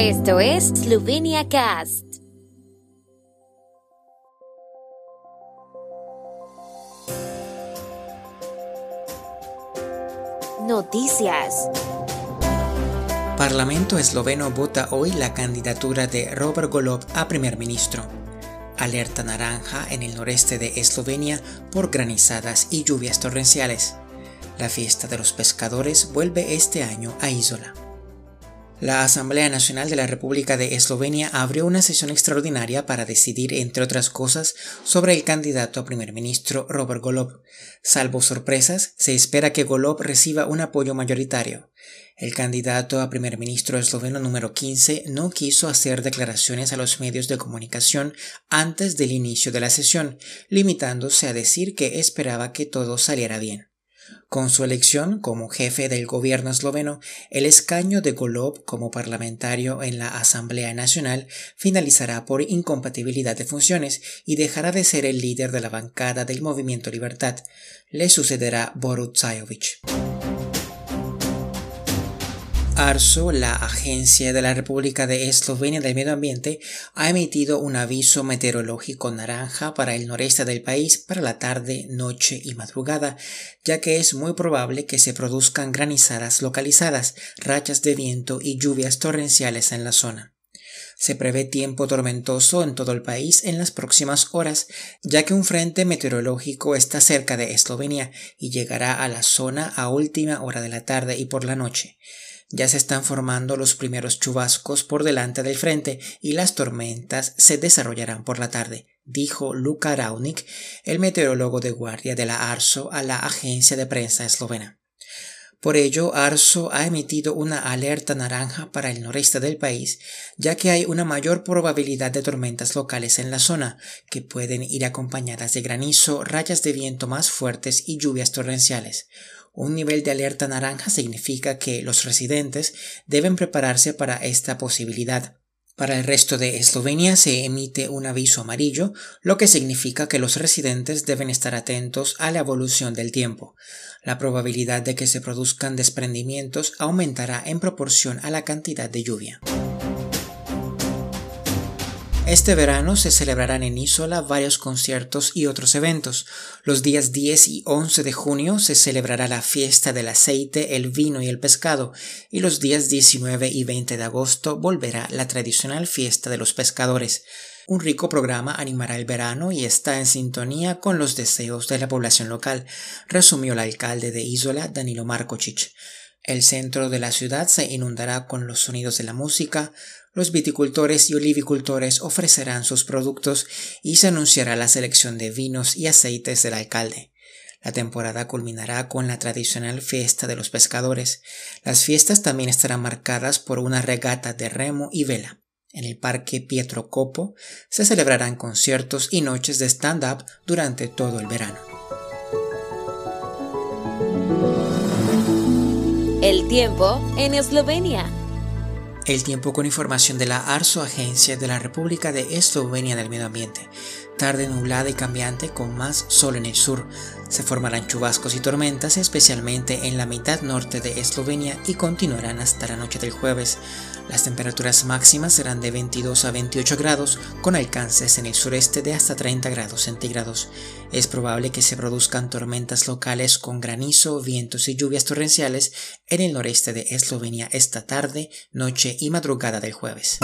Esto es Slovenia Cast. Noticias. Parlamento esloveno vota hoy la candidatura de Robert Golob a primer ministro. Alerta naranja en el noreste de Eslovenia por granizadas y lluvias torrenciales. La fiesta de los pescadores vuelve este año a Isola. La Asamblea Nacional de la República de Eslovenia abrió una sesión extraordinaria para decidir, entre otras cosas, sobre el candidato a primer ministro Robert Golob. Salvo sorpresas, se espera que Golob reciba un apoyo mayoritario. El candidato a primer ministro esloveno número 15 no quiso hacer declaraciones a los medios de comunicación antes del inicio de la sesión, limitándose a decir que esperaba que todo saliera bien. Con su elección como jefe del gobierno esloveno, el escaño de Golob como parlamentario en la Asamblea Nacional finalizará por incompatibilidad de funciones y dejará de ser el líder de la bancada del Movimiento Libertad. Le sucederá Borut. ARSO, la Agencia de la República de Eslovenia del Medio Ambiente, ha emitido un aviso meteorológico naranja para el noreste del país para la tarde, noche y madrugada, ya que es muy probable que se produzcan granizadas localizadas, rachas de viento y lluvias torrenciales en la zona. Se prevé tiempo tormentoso en todo el país en las próximas horas, ya que un frente meteorológico está cerca de Eslovenia y llegará a la zona a última hora de la tarde y por la noche. Ya se están formando los primeros chubascos por delante del frente y las tormentas se desarrollarán por la tarde, dijo Luka Raunik, el meteorólogo de guardia de la ARSO a la agencia de prensa eslovena. Por ello, ARSO ha emitido una alerta naranja para el noreste del país, ya que hay una mayor probabilidad de tormentas locales en la zona, que pueden ir acompañadas de granizo, rayas de viento más fuertes y lluvias torrenciales. Un nivel de alerta naranja significa que los residentes deben prepararse para esta posibilidad. Para el resto de Eslovenia se emite un aviso amarillo, lo que significa que los residentes deben estar atentos a la evolución del tiempo. La probabilidad de que se produzcan desprendimientos aumentará en proporción a la cantidad de lluvia. Este verano se celebrarán en Isola varios conciertos y otros eventos. Los días 10 y 11 de junio se celebrará la fiesta del aceite, el vino y el pescado, y los días 19 y 20 de agosto volverá la tradicional fiesta de los pescadores. Un rico programa animará el verano y está en sintonía con los deseos de la población local, resumió el alcalde de Isola, Danilo Markocic. El centro de la ciudad se inundará con los sonidos de la música, los viticultores y olivicultores ofrecerán sus productos y se anunciará la selección de vinos y aceites del alcalde. La temporada culminará con la tradicional fiesta de los pescadores. Las fiestas también estarán marcadas por una regata de remo y vela. En el Parque Pietro Copo se celebrarán conciertos y noches de stand-up durante todo el verano. El tiempo en Eslovenia. El tiempo con información de la ARSO, Agencia de la República de Eslovenia del Medio Ambiente. Tarde nublada y cambiante con más sol en el sur. Se formarán chubascos y tormentas, especialmente en la mitad norte de Eslovenia y continuarán hasta la noche del jueves. Las temperaturas máximas serán de 22 a 28 grados, con alcances en el sureste de hasta 30 grados centígrados. Es probable que se produzcan tormentas locales con granizo, vientos y lluvias torrenciales en el noreste de Eslovenia esta tarde, noche y madrugada del jueves.